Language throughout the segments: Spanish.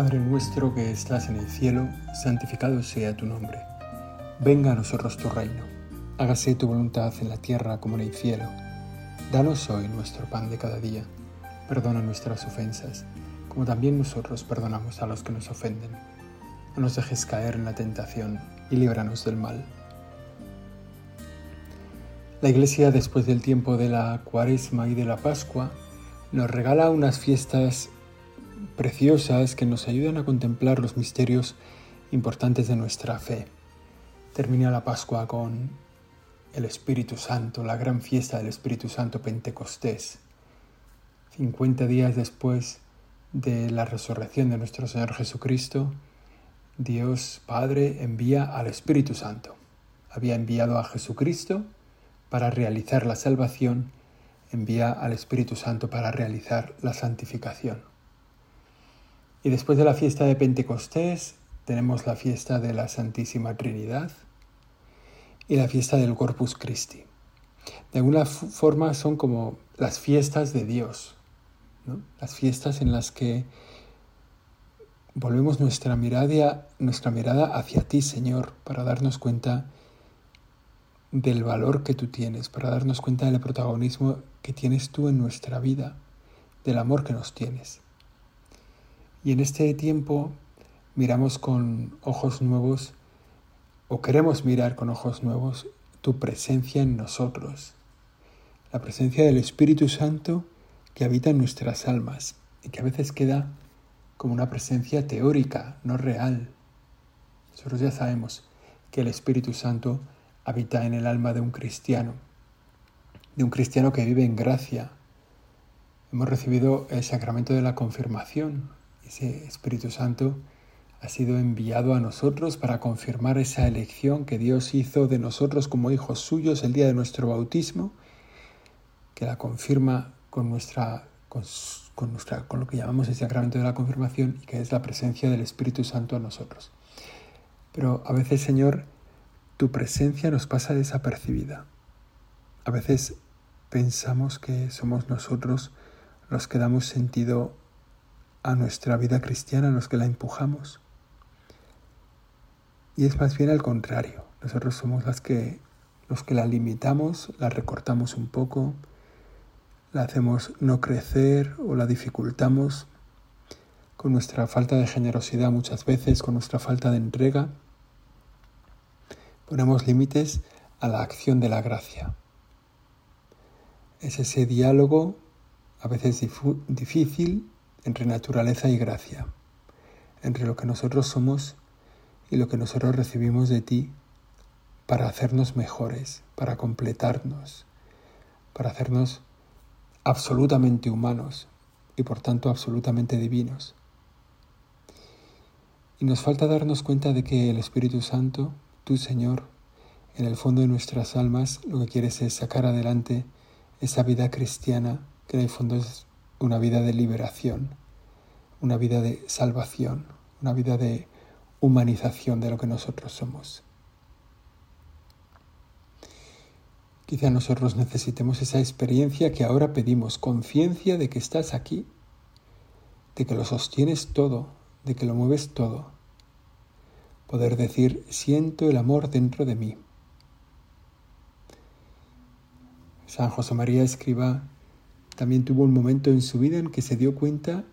Padre nuestro que estás en el cielo, santificado sea tu nombre. Venga a nosotros tu reino. Hágase tu voluntad en la tierra como en el cielo. Danos hoy nuestro pan de cada día. Perdona nuestras ofensas, como también nosotros perdonamos a los que nos ofenden. No nos dejes caer en la tentación y líbranos del mal. La Iglesia, después del tiempo de la Cuaresma y de la Pascua, nos regala unas fiestas preciosas que nos ayudan a contemplar los misterios importantes de nuestra fe. Termina la Pascua con el Espíritu Santo, la gran fiesta del Espíritu Santo Pentecostés. 50 días después de la resurrección de nuestro Señor Jesucristo, Dios Padre envía al Espíritu Santo. Había enviado a Jesucristo para realizar la salvación, envía al Espíritu Santo para realizar la santificación. Y después de la fiesta de Pentecostés tenemos la fiesta de la Santísima Trinidad y la fiesta del Corpus Christi. De alguna forma son como las fiestas de Dios, las fiestas en las que volvemos nuestra mirada, nuestra mirada hacia ti, Señor, para darnos cuenta del valor que tú tienes, para darnos cuenta del protagonismo que tienes tú en nuestra vida, del amor que nos tienes. Y en este tiempo miramos con ojos nuevos o queremos mirar con ojos nuevos tu presencia en nosotros, la presencia del Espíritu Santo que habita en nuestras almas y que a veces queda como una presencia teórica, no real. Nosotros ya sabemos que el Espíritu Santo habita en el alma de un cristiano, de un cristiano que vive en gracia. Hemos recibido el sacramento de la confirmación, ese Espíritu Santo ha sido enviado a nosotros para confirmar esa elección que Dios hizo de nosotros como hijos suyos el día de nuestro bautismo, que la confirma con nuestra con, nuestra, con lo que llamamos el sacramento de la confirmación y que es la presencia del Espíritu Santo a nosotros. Pero a veces, Señor, tu presencia nos pasa desapercibida. A veces pensamos que somos nosotros los que damos sentido a nuestra vida cristiana, los que la empujamos. Y es más bien al contrario. Nosotros somos que, los que la limitamos, la recortamos un poco, la hacemos no crecer o la dificultamos con nuestra falta de generosidad muchas veces, con nuestra falta de entrega. Ponemos límites a la acción de la gracia. Es ese diálogo, a veces difícil, entre naturaleza y gracia, entre lo que nosotros somos y lo que nosotros recibimos de ti para hacernos mejores, para completarnos, para hacernos absolutamente humanos y por tanto absolutamente divinos. Y nos falta darnos cuenta de que el Espíritu Santo, tu Señor, en el fondo de nuestras almas lo que quieres es sacar adelante esa vida cristiana que en el fondo es una vida de liberación, una vida de salvación, una vida de humanización de lo que nosotros somos. Quizá nosotros necesitemos esa experiencia que ahora pedimos, conciencia de que estás aquí, de que lo sostienes todo, de que lo mueves todo. Poder decir, siento el amor dentro de mí. San José María Escriba también tuvo un momento en su vida en que se dio cuenta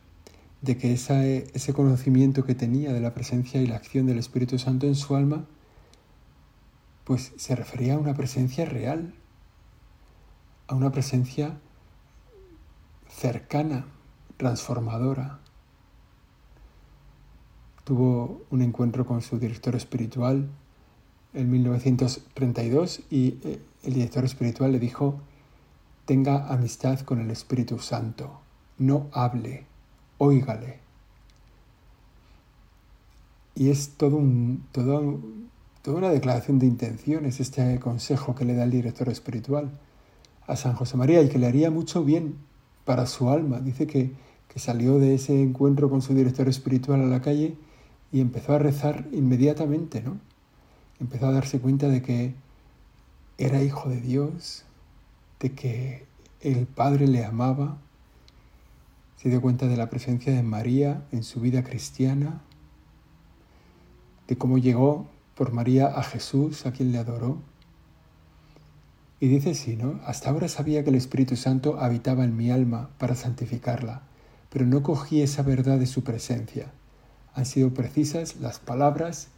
de que ese conocimiento que tenía de la presencia y la acción del Espíritu Santo en su alma, pues se refería a una presencia real, a una presencia cercana, transformadora. Tuvo un encuentro con su director espiritual en 1932 y eh, el director espiritual le dijo, tenga amistad con el Espíritu Santo, no hable, óigale. Y es todo toda una declaración de intenciones este consejo que le da el director espiritual a San José María y que le haría mucho bien para su alma. Dice que, que salió de ese encuentro con su director espiritual a la calle y empezó a rezar inmediatamente, ¿no? Empezó a darse cuenta de que era hijo de Dios, de que el Padre le amaba se dio cuenta de la presencia de María en su vida cristiana, de cómo llegó por María a Jesús, a quien le adoró. Y dice sí, ¿no? Hasta ahora sabía que el Espíritu Santo habitaba en mi alma para santificarla, pero no cogí esa verdad de su presencia. Han sido precisas las palabras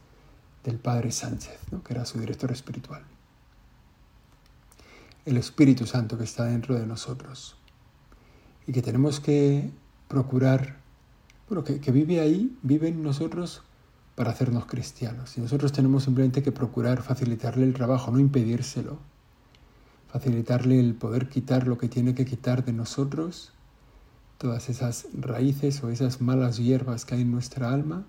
del Padre Sánchez, ¿no? que era su director espiritual. El Espíritu Santo que está dentro de nosotros y que tenemos que procurar, bueno, que, vive ahí, vive en nosotros para hacernos cristianos. Y nosotros tenemos simplemente que procurar facilitarle el trabajo, no impedírselo, facilitarle el poder quitar lo que tiene que quitar de nosotros, todas esas raíces o esas malas hierbas que hay en nuestra alma,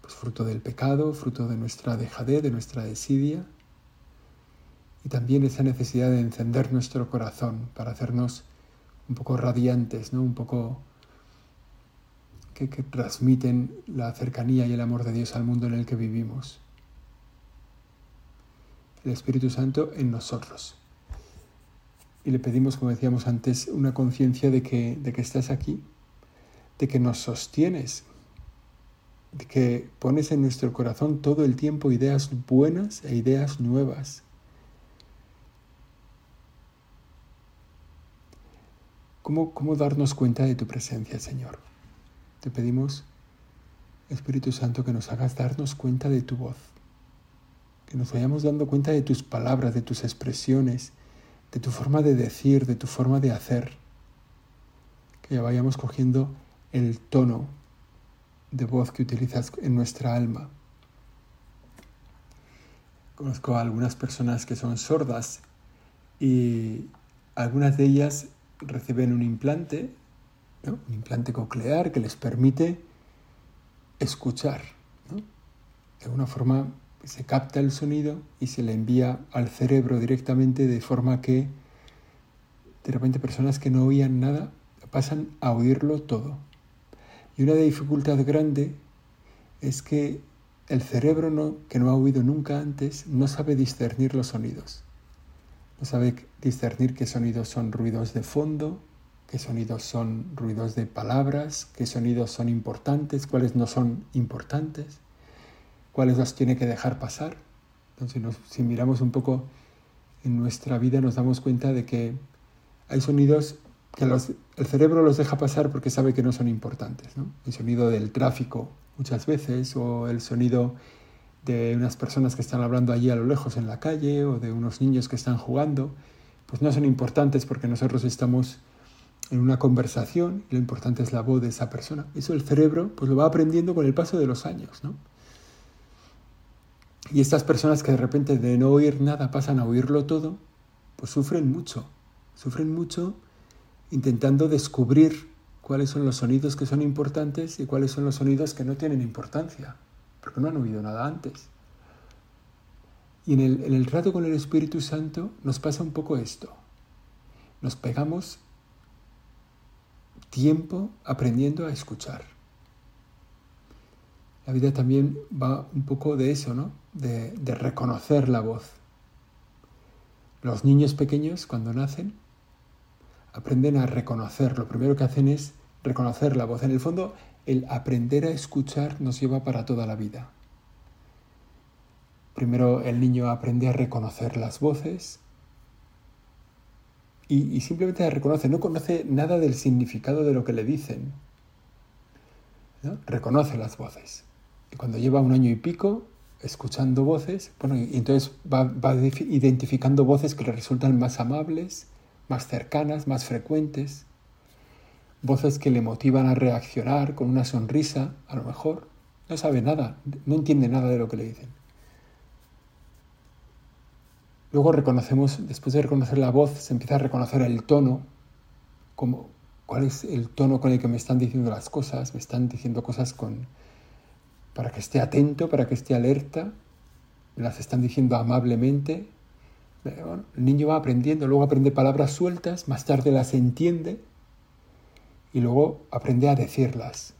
pues fruto del pecado, fruto de nuestra dejadez, de nuestra desidia, y también esa necesidad de encender nuestro corazón para hacernos un poco radiantes, ¿no? un poco que, que transmiten la cercanía y el amor de Dios al mundo en el que vivimos. El Espíritu Santo en nosotros. Y le pedimos, como decíamos antes, una conciencia de que, de que estás aquí, de que nos sostienes, de que pones en nuestro corazón todo el tiempo ideas buenas e ideas nuevas. ¿Cómo, darnos cuenta de tu presencia, Señor? Te pedimos, Espíritu Santo, que nos hagas darnos cuenta de tu voz, que nos vayamos dando cuenta de tus palabras, de tus expresiones, de tu forma de decir, de tu forma de hacer, que ya vayamos cogiendo el tono de voz que utilizas en nuestra alma. Conozco a algunas personas que son sordas y algunas de ellas reciben un implante un implante coclear que les permite escuchar. De alguna forma se capta el sonido y se le envía al cerebro directamente de forma que de repente personas que no oían nada pasan a oírlo todo. Y una dificultad grande es que el cerebro que no ha oído nunca antes no sabe discernir los sonidos. No sabe discernir qué sonidos son ruidos de fondo, qué sonidos son ruidos de palabras, qué sonidos son importantes, cuáles no son importantes, cuáles los tiene que dejar pasar. Entonces, si miramos un poco en nuestra vida, nos damos cuenta de que hay sonidos que el cerebro los deja pasar porque sabe que no son importantes. El sonido del tráfico muchas veces, o el sonido de unas personas que están hablando allí a lo lejos en la calle, o de unos niños que están jugando, pues no son importantes porque nosotros estamos en una conversación y lo importante es la voz de esa persona. Eso el cerebro pues lo va aprendiendo con el paso de los años, ¿no? Y estas personas que de repente de no oír nada pasan a oírlo todo, pues sufren mucho, sufren mucho intentando descubrir cuáles son los sonidos que son importantes y cuáles son los sonidos que no tienen importancia, porque no han oído nada antes. Y en el, en el trato con el Espíritu Santo nos pasa un poco esto. Nos pegamos tiempo aprendiendo a escuchar. La vida también va un poco de eso, ¿no? De, de, reconocer la voz. Los niños pequeños, cuando nacen, aprenden a reconocer. Lo primero que hacen es reconocer la voz. En el fondo, el aprender a escuchar nos lleva para toda la vida. Primero el niño aprende a reconocer las voces, y, simplemente reconoce, no conoce nada del significado de lo que le dicen. Reconoce las voces. Y cuando lleva un año y pico escuchando voces, bueno, y entonces va identificando voces que le resultan más amables, más cercanas, más frecuentes, voces que le motivan a reaccionar con una sonrisa, a lo mejor. No sabe nada, no entiende nada de lo que le dicen. Luego reconocemos, después de reconocer la voz, se empieza a reconocer el tono, como cuál es el tono con el que me están diciendo las cosas, me están diciendo cosas con para que esté atento, para que esté alerta, me las están diciendo amablemente. el niño va aprendiendo, luego aprende palabras sueltas, más tarde las entiende y luego aprende a decirlas.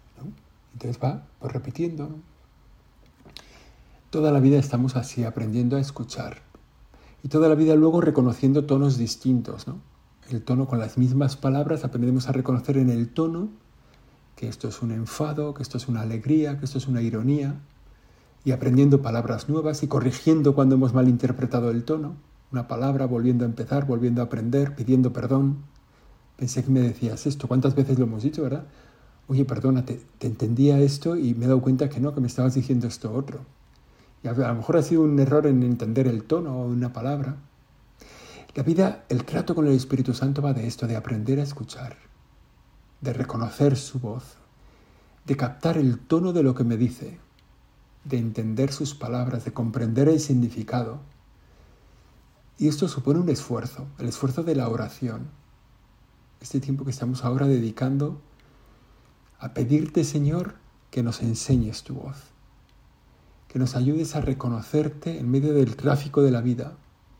Entonces va pues, repitiendo. Toda la vida estamos así, aprendiendo a escuchar y toda la vida luego reconociendo tonos distintos, ¿no? El tono con las mismas palabras, aprendemos a reconocer en el tono que esto es un enfado, que esto es una alegría, que esto es una ironía, y aprendiendo palabras nuevas y corrigiendo cuando hemos malinterpretado el tono, una palabra, volviendo a empezar, volviendo a aprender, pidiendo perdón. Pensé que me decías esto, ¿cuántas veces lo hemos dicho, verdad? Oye, perdona, te, entendía esto y me he dado cuenta que no, que me estabas diciendo esto otro. Y a, lo mejor ha sido un error en entender el tono o una palabra. La vida, el trato con el Espíritu Santo va de esto, de aprender a escuchar, de reconocer su voz, de captar el tono de lo que me dice, de entender sus palabras, de comprender el significado. Y esto supone un esfuerzo, el esfuerzo de la oración. Este tiempo que estamos ahora dedicando a pedirte, Señor, que nos enseñes tu voz, que nos ayudes a reconocerte en medio del tráfico de la vida,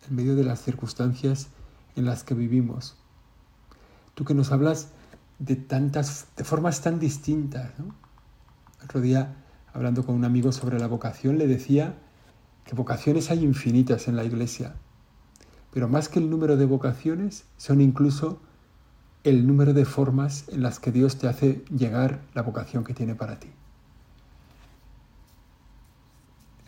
en medio de las circunstancias en las que vivimos. Tú que nos hablas de tantas, de formas tan distintas. ¿no? Otro día, hablando con un amigo sobre la vocación, le decía que vocaciones hay infinitas en la iglesia, pero más que el número de vocaciones, son incluso el número de formas en las que Dios te hace llegar la vocación que tiene para ti.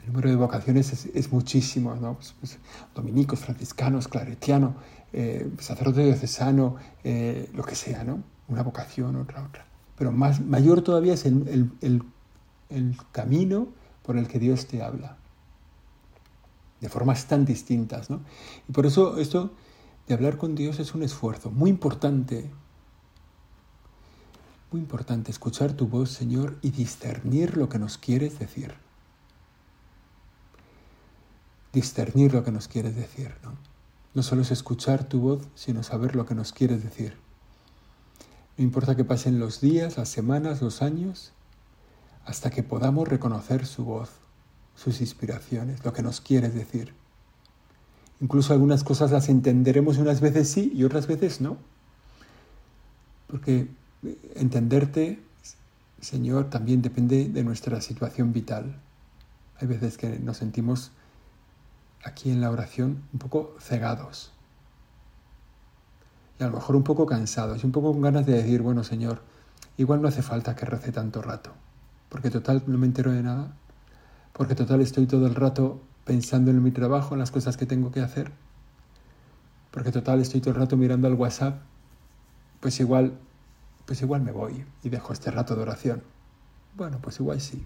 El número de vocaciones es, muchísimo, ¿no? Pues, pues, dominicos, franciscanos, claretiano, eh, sacerdote diocesano, eh, lo que sea, ¿no? Una vocación, otra, otra. Pero más, mayor todavía es el, el camino por el que Dios te habla. De formas tan distintas, ¿no? Y por eso esto de hablar con Dios es un esfuerzo muy importante. Muy importante escuchar tu voz, Señor, y discernir lo que nos quieres decir. Discernir lo que nos quieres decir, ¿no? No solo es escuchar tu voz, sino saber lo que nos quieres decir. No importa que pasen los días, las semanas, los años, hasta que podamos reconocer su voz, sus inspiraciones, lo que nos quieres decir. Incluso algunas cosas las entenderemos unas veces sí y otras veces no. Porque entenderte, Señor, también depende de nuestra situación vital. Hay veces que nos sentimos aquí en la oración un poco cegados. Y a lo mejor un poco cansados y un poco con ganas de decir, bueno, Señor, igual no hace falta que rece tanto rato, porque total no me entero de nada, porque total estoy todo el rato pensando en mi trabajo, en las cosas que tengo que hacer. Porque total estoy todo el rato mirando al WhatsApp, pues igual, pues igual me voy y dejo este rato de oración. Bueno, pues igual sí.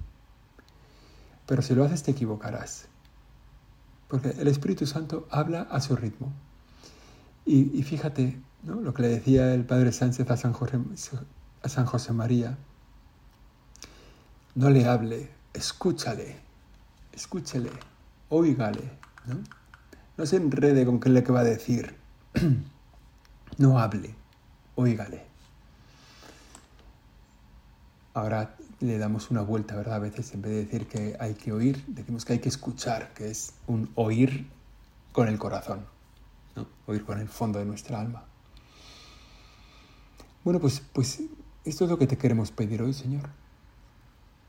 Pero si lo haces te equivocarás. Porque el Espíritu Santo habla a su ritmo. Y, fíjate lo que le decía el Padre Sánchez a San, José, a San José María. No le hable, escúchale, escúchele óigale, ¿no? No se enrede con qué es lo que va a decir. no hable, óigale. Ahora le damos una vuelta, ¿verdad? A veces en vez de decir que hay que oír, decimos que hay que escuchar, que es un oír con el corazón, ¿no? oír con el fondo de nuestra alma. Bueno, pues, pues esto es lo que te queremos pedir hoy, Señor.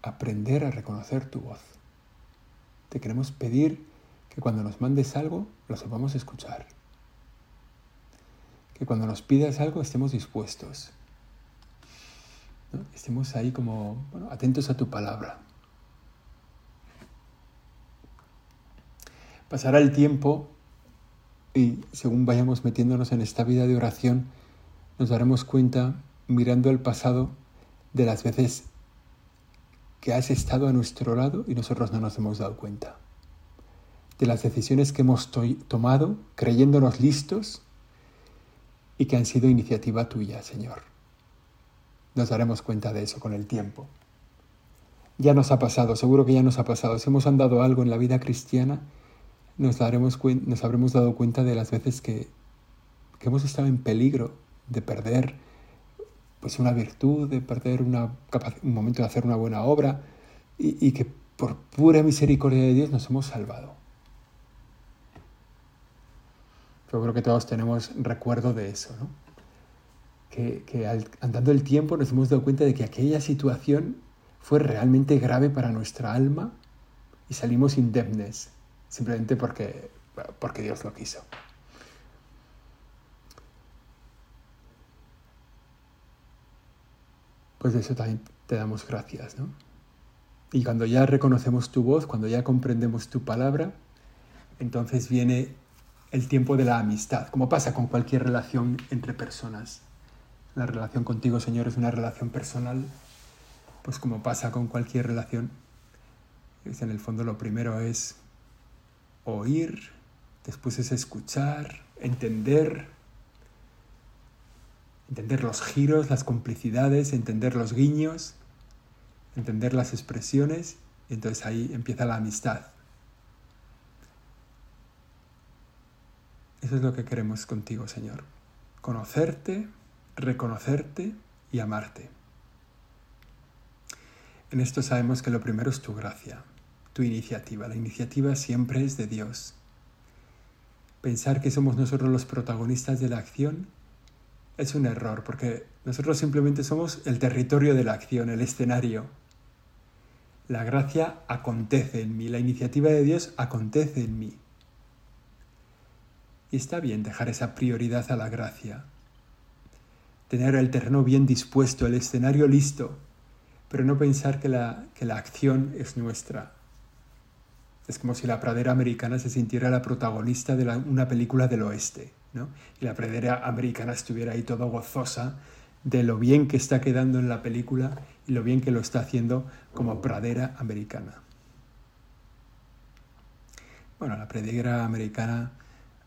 Aprender a reconocer tu voz. Te queremos pedir que cuando nos mandes algo, lo sepamos escuchar. Que cuando nos pidas algo estemos dispuestos. Estemos ahí como atentos a tu palabra. Pasará el tiempo y según vayamos metiéndonos en esta vida de oración, nos daremos cuenta, mirando el pasado, de las veces que has estado a nuestro lado y nosotros no nos hemos dado cuenta. De las decisiones que hemos tomado creyéndonos listos y que han sido iniciativa tuya, Señor. Nos daremos cuenta de eso con el tiempo. Ya nos ha pasado, seguro que ya nos ha pasado. Si hemos andado algo en la vida cristiana, nos, daremos nos habremos dado cuenta de las veces que, que hemos estado en peligro de perder pues una virtud, de perder un momento de hacer una buena obra y, que por pura misericordia de Dios nos hemos salvado. Yo creo que todos tenemos recuerdo de eso, ¿no? Que, que andando el tiempo nos hemos dado cuenta de que aquella situación fue realmente grave para nuestra alma y salimos indemnes, simplemente porque, porque Dios lo quiso. Pues de eso también te damos gracias, ¿no? Y cuando ya reconocemos tu voz, cuando ya comprendemos tu palabra, entonces viene el tiempo de la amistad, como pasa con cualquier relación entre personas. La relación contigo, Señor, es una relación personal, pues como pasa con cualquier relación. Es en el fondo lo primero es oír, después es escuchar, entender, entender los giros, las complicidades, entender los guiños, entender las expresiones, y entonces ahí empieza la amistad. Eso es lo que queremos contigo, Señor. Conocerte, reconocerte y amarte. En esto sabemos que lo primero es tu gracia, tu iniciativa. La iniciativa siempre es de Dios. Pensar que somos nosotros los protagonistas de la acción es un error, porque nosotros simplemente somos el territorio de la acción, el escenario. La gracia acontece en mí, la iniciativa de Dios acontece en mí. Y está bien dejar esa prioridad a la gracia. Tener el terreno bien dispuesto, el escenario listo, pero no pensar que la, que la acción es nuestra. Es como si la pradera americana se sintiera la protagonista de una película del oeste, Y la pradera americana estuviera ahí todo gozosa de lo bien que está quedando en la película y lo bien que lo está haciendo como pradera americana. Bueno, la pradera americana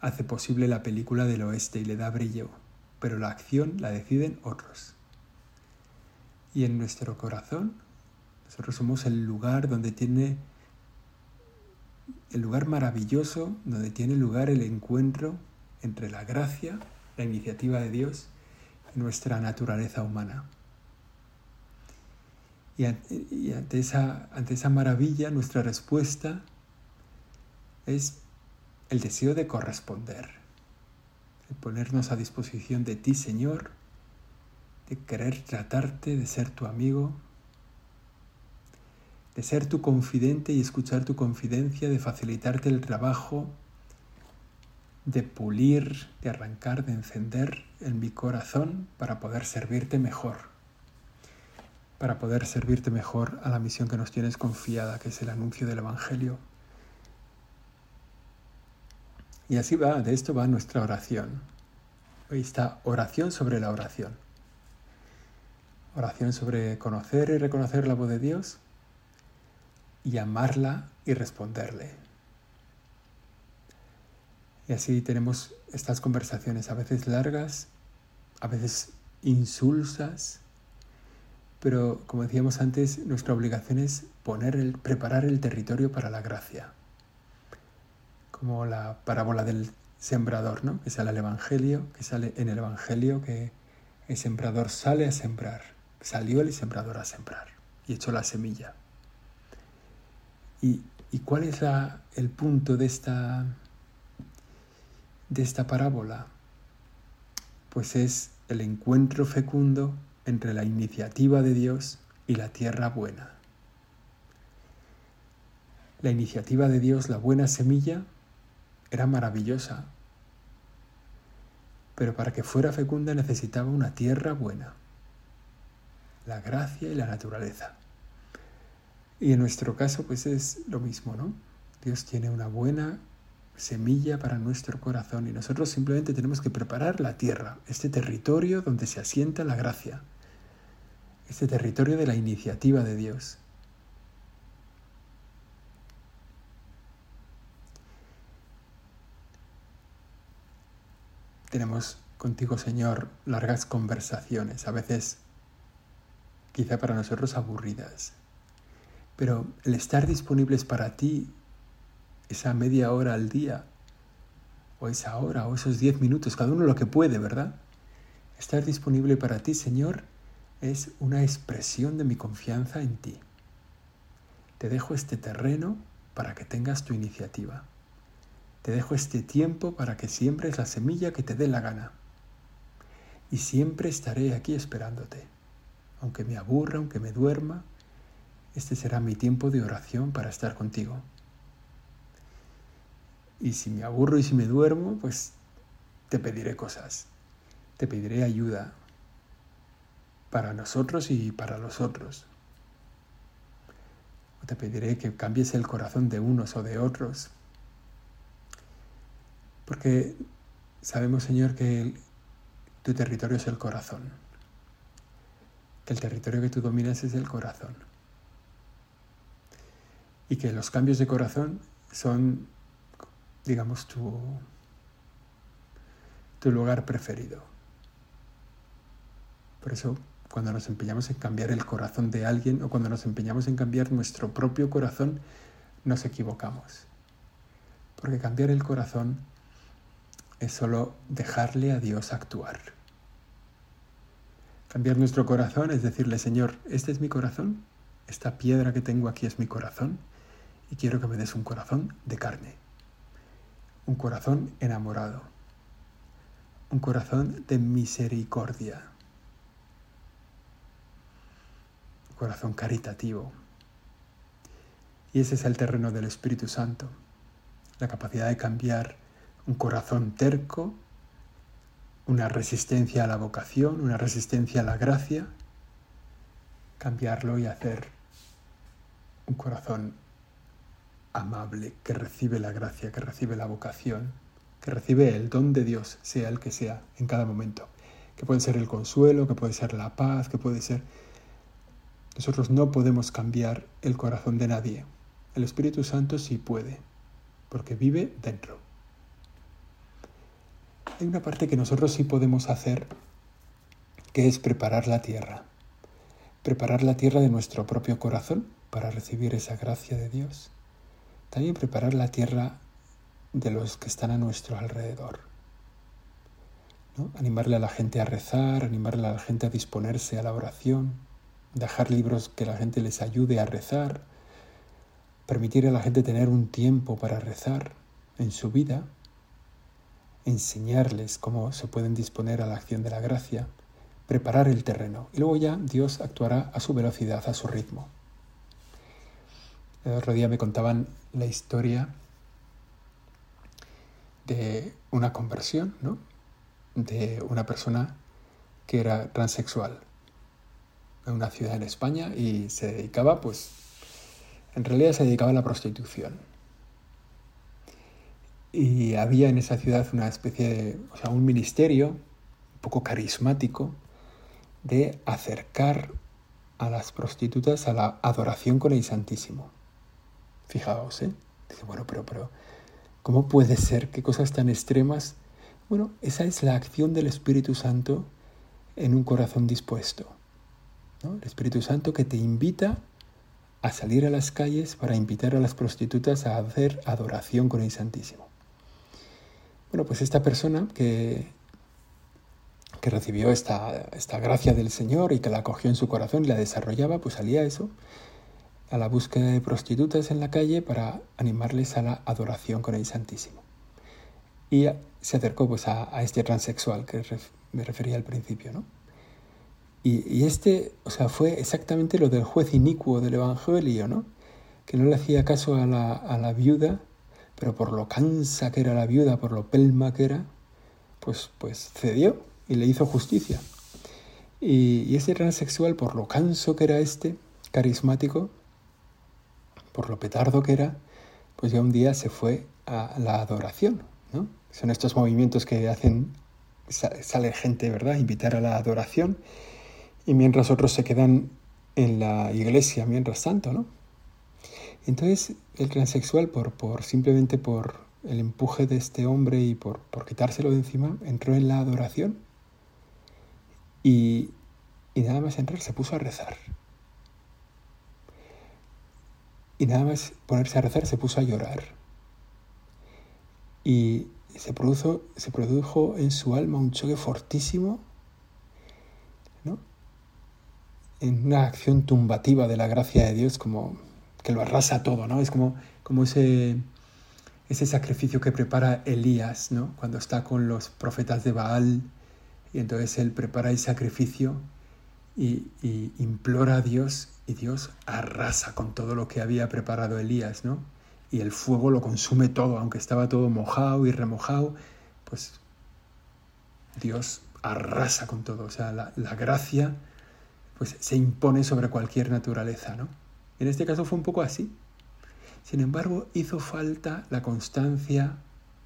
hace posible la película del oeste y le da brillo, pero la acción la deciden otros. Y en nuestro corazón, nosotros somos el lugar donde tiene el lugar maravilloso donde tiene lugar el encuentro entre la gracia, la iniciativa de Dios y nuestra naturaleza humana. Y, ante, esa, ante esa maravilla nuestra respuesta es el deseo de corresponder, el ponernos a disposición de ti, Señor, de querer tratarte, de ser tu amigo, de ser tu confidente y escuchar tu confidencia, de facilitarte el trabajo, de pulir, de arrancar, de encender en mi corazón para poder servirte mejor, para poder servirte mejor a la misión que nos tienes confiada, que es el anuncio del Evangelio. Y así va, de esto va nuestra oración. Hoy está oración sobre la oración. Oración sobre conocer y reconocer la voz de Dios y amarla y responderle. Y así tenemos estas conversaciones a veces largas, a veces insulsas, pero como decíamos antes, nuestra obligación es poner el, preparar el territorio para la gracia. Como la parábola del sembrador, ¿no? Que sale el Evangelio, que sale en el Evangelio que el sembrador sale a sembrar, salió el sembrador a sembrar y echó la semilla. ¿Y, cuál es el punto de esta, de esta parábola? Pues es el encuentro fecundo entre la iniciativa de Dios y la tierra buena. La iniciativa de Dios, la buena semilla, era maravillosa, pero para que fuera fecunda necesitaba una tierra buena, la gracia y la naturaleza. Y en nuestro caso, pues es lo mismo, ¿no? Dios tiene una buena semilla para nuestro corazón y nosotros simplemente tenemos que preparar la tierra, este territorio donde se asienta la gracia, este territorio de la iniciativa de Dios. Tenemos contigo, Señor, largas conversaciones, a veces quizá para nosotros aburridas, pero el estar disponibles para ti esa media hora al día, o esa hora, o esos diez minutos, cada uno lo que puede, ¿verdad? Estar disponible para ti, Señor, es una expresión de mi confianza en ti. Te dejo este terreno para que tengas tu iniciativa. Te dejo este tiempo para que siembres la semilla que te dé la gana. Y siempre estaré aquí esperándote, aunque me aburra, aunque me duerma, este será mi tiempo de oración para estar contigo. Y si me aburro y si me duermo, pues te pediré cosas, te pediré ayuda, para nosotros y para los otros. te pediré que cambies el corazón de unos o de otros. Porque sabemos, Señor, que tu territorio es el corazón. Que el territorio que tú dominas es el corazón. Y que los cambios de corazón son, digamos, tu, tu lugar preferido. Por eso, cuando nos empeñamos en cambiar el corazón de alguien o cuando nos empeñamos en cambiar nuestro propio corazón, nos equivocamos. Porque cambiar el corazón es solo dejarle a Dios actuar. Cambiar nuestro corazón es decirle, Señor, este es mi corazón, esta piedra que tengo aquí es mi corazón y quiero que me des un corazón de carne, un corazón enamorado, un corazón de misericordia, un corazón caritativo. Y ese es el terreno del Espíritu Santo, la capacidad de cambiar un corazón terco, una resistencia a la vocación, una resistencia a la gracia, cambiarlo y hacer un corazón amable que recibe la gracia, que recibe la vocación, que recibe el don de Dios, sea el que sea, en cada momento. Que puede ser el consuelo, que puede ser la paz, que puede ser... Nosotros no podemos cambiar el corazón de nadie. El Espíritu Santo sí puede, porque vive dentro hay una parte que nosotros sí podemos hacer, que es preparar la tierra. Preparar la tierra de nuestro propio corazón para recibir esa gracia de Dios. También preparar la tierra de los que están a nuestro alrededor. Animarle a la gente a rezar, animarle a la gente a disponerse a la oración, dejar libros que la gente les ayude a rezar, permitir a la gente tener un tiempo para rezar en su vida enseñarles cómo se pueden disponer a la acción de la gracia, preparar el terreno y luego ya Dios actuará a su velocidad, a su ritmo. El otro día me contaban la historia de una conversión, ¿no? De una persona que era transexual en una ciudad en España y se dedicaba, pues, en realidad se dedicaba a la prostitución y había en esa ciudad una especie de, o sea, un ministerio un poco carismático de acercar a las prostitutas a la adoración con el Santísimo. Fijaos, ¿eh? Dice, bueno, pero, pero, ¿cómo puede ser? ¿Qué cosas tan extremas? Bueno, esa es la acción del Espíritu Santo en un corazón dispuesto. ¿no? El Espíritu Santo que te invita a salir a las calles para invitar a las prostitutas a hacer adoración con el Santísimo. Bueno, pues esta persona que, que recibió esta, esta gracia del Señor y que la acogió en su corazón y la desarrollaba, pues salía eso, a la búsqueda de prostitutas en la calle para animarles a la adoración con el Santísimo. Y se acercó pues a, este transexual que me refería al principio, ¿no? Y, y, este, o sea, fue exactamente lo del juez inicuo del Evangelio, ¿no? Que no le hacía caso a la, a la viuda pero por lo cansa que era la viuda, por lo pelma que era, pues, pues cedió y le hizo justicia. Y, ese transexual, por lo canso que era este, carismático, por lo petardo que era, pues ya un día se fue a la adoración, ¿no? Son estos movimientos que hacen, sale gente, ¿verdad?, invitar a la adoración, y mientras otros se quedan en la iglesia mientras tanto, ¿no? Entonces el transexual, por, por, simplemente por el empuje de este hombre y por, por quitárselo de encima, entró en la adoración y, y nada más entrar se puso a rezar. Y nada más ponerse a rezar se puso a llorar. Y se produjo, se produjo en su alma un choque fortísimo, ¿no? en una acción tumbativa de la gracia de Dios, como que lo arrasa todo, ¿no? Es como, como ese, ese sacrificio que prepara Elías, ¿no? Cuando está con los profetas de Baal y entonces él prepara el sacrificio y, implora a Dios y Dios arrasa con todo lo que había preparado Elías, ¿no? Y el fuego lo consume todo, aunque estaba todo mojado y remojado, pues Dios arrasa con todo. O sea, la, la gracia pues se impone sobre cualquier naturaleza, ¿no? En este caso fue un poco así. Sin embargo, hizo falta la constancia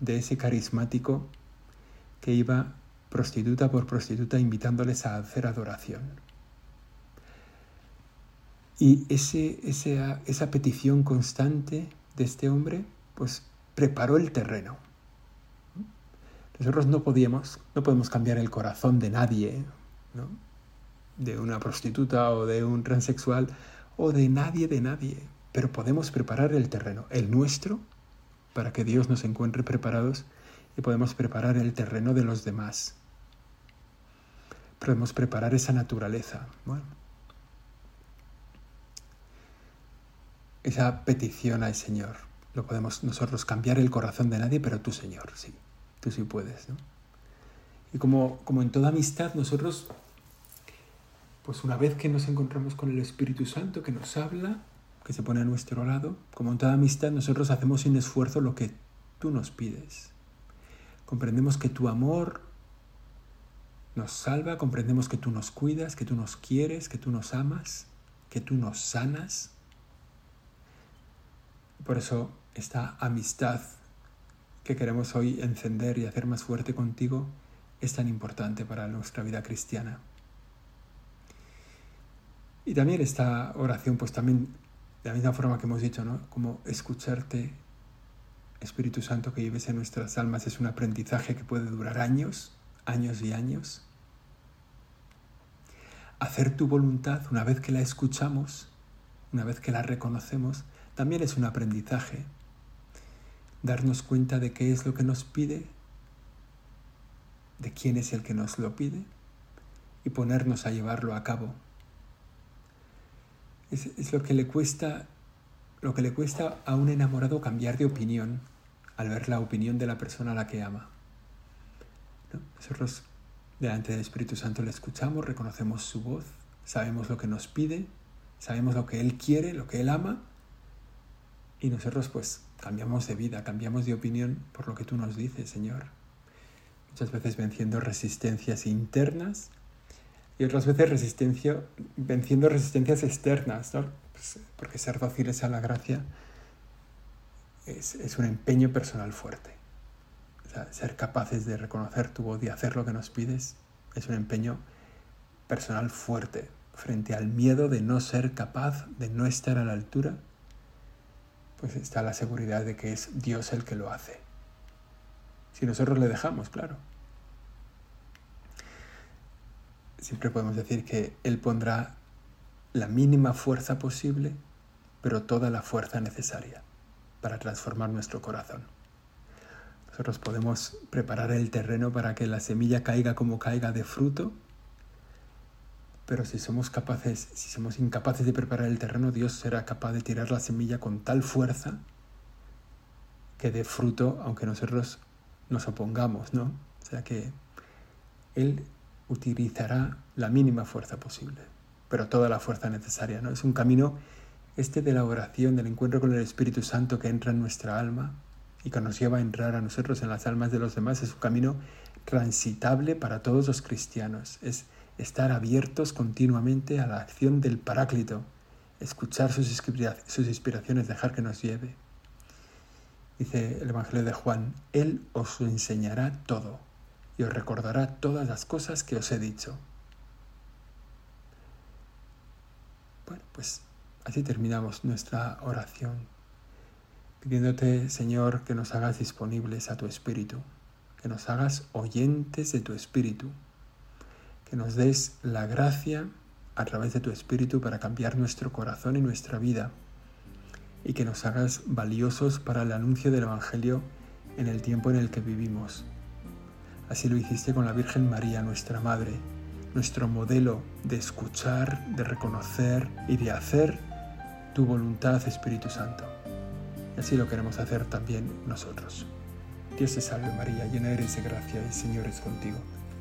de ese carismático que iba prostituta por prostituta invitándoles a hacer adoración. Y ese, esa petición constante de este hombre, pues preparó el terreno. Nosotros no podíamos, no podemos cambiar el corazón de nadie, ¿no? de una prostituta o de un transexual o de nadie, de nadie, pero podemos preparar el terreno, el nuestro, para que Dios nos encuentre preparados y podemos preparar el terreno de los demás. Podemos preparar esa naturaleza. Bueno, esa petición al Señor. Lo podemos nosotros cambiar el corazón de nadie, pero tú, Señor, sí. Tú sí puedes. ¿no? Y como, como en toda amistad, nosotros, pues una vez que nos encontramos con el Espíritu Santo que nos habla, que se pone a nuestro lado, como en toda amistad, nosotros hacemos sin esfuerzo lo que tú nos pides. Comprendemos que tu amor nos salva, comprendemos que tú nos cuidas, que tú nos quieres, que tú nos amas, que tú nos sanas por eso esta amistad que queremos hoy encender y hacer más fuerte contigo es tan importante para nuestra vida cristiana. Y también esta oración, pues también de la misma forma que hemos dicho, ¿no? Como escucharte, Espíritu Santo que vives en nuestras almas, es un aprendizaje que puede durar años, años y años. Hacer tu voluntad, una vez que la escuchamos, una vez que la reconocemos, también es un aprendizaje. Darnos cuenta de qué es lo que nos pide, de quién es el que nos lo pide y ponernos a llevarlo a cabo. Es, lo que le cuesta lo que le cuesta a un enamorado cambiar de opinión al ver la opinión de la persona a la que ama. Nosotros delante del Espíritu Santo le escuchamos, reconocemos su voz, sabemos lo que nos pide, sabemos lo que Él quiere, lo que Él ama, y nosotros pues cambiamos de vida, cambiamos de opinión por lo que tú nos dices, Señor. Muchas veces venciendo resistencias internas y otras veces resistencia, venciendo resistencias externas, ¿no? Pues, porque ser dóciles a la gracia es, es un empeño personal fuerte. O sea, ser capaces de reconocer tu voz y hacer lo que nos pides es un empeño personal fuerte frente al miedo de no ser capaz, de no estar a la altura pues está la seguridad de que es Dios el que lo hace. Si nosotros le dejamos, claro. Siempre podemos decir que Él pondrá la mínima fuerza posible, pero toda la fuerza necesaria para transformar nuestro corazón. Nosotros podemos preparar el terreno para que la semilla caiga como caiga de fruto pero si somos capaces, si somos incapaces de preparar el terreno, Dios será capaz de tirar la semilla con tal fuerza que dé fruto, aunque nosotros nos opongamos, ¿no? O sea que Él utilizará la mínima fuerza posible, pero toda la fuerza necesaria, ¿no? Es un camino este de la oración, del encuentro con el Espíritu Santo que entra en nuestra alma y que nos lleva a entrar a nosotros en las almas de los demás, es un camino transitable para todos los cristianos. Es estar abiertos continuamente a la acción del Paráclito, escuchar sus, inspiraciones, dejar que nos lleve. Dice el Evangelio de Juan, Él os enseñará todo y os recordará todas las cosas que os he dicho. Bueno, pues así terminamos nuestra oración, pidiéndote, Señor, que nos hagas disponibles a tu Espíritu, que nos hagas oyentes de tu Espíritu que nos des la gracia a través de tu Espíritu para cambiar nuestro corazón y nuestra vida y que nos hagas valiosos para el anuncio del Evangelio en el tiempo en el que vivimos. Así lo hiciste con la Virgen María, nuestra Madre, nuestro modelo de escuchar, de reconocer y de hacer tu voluntad, Espíritu Santo. Y así lo queremos hacer también nosotros. Dios te salve María, llena eres de gracia, el Señor es contigo.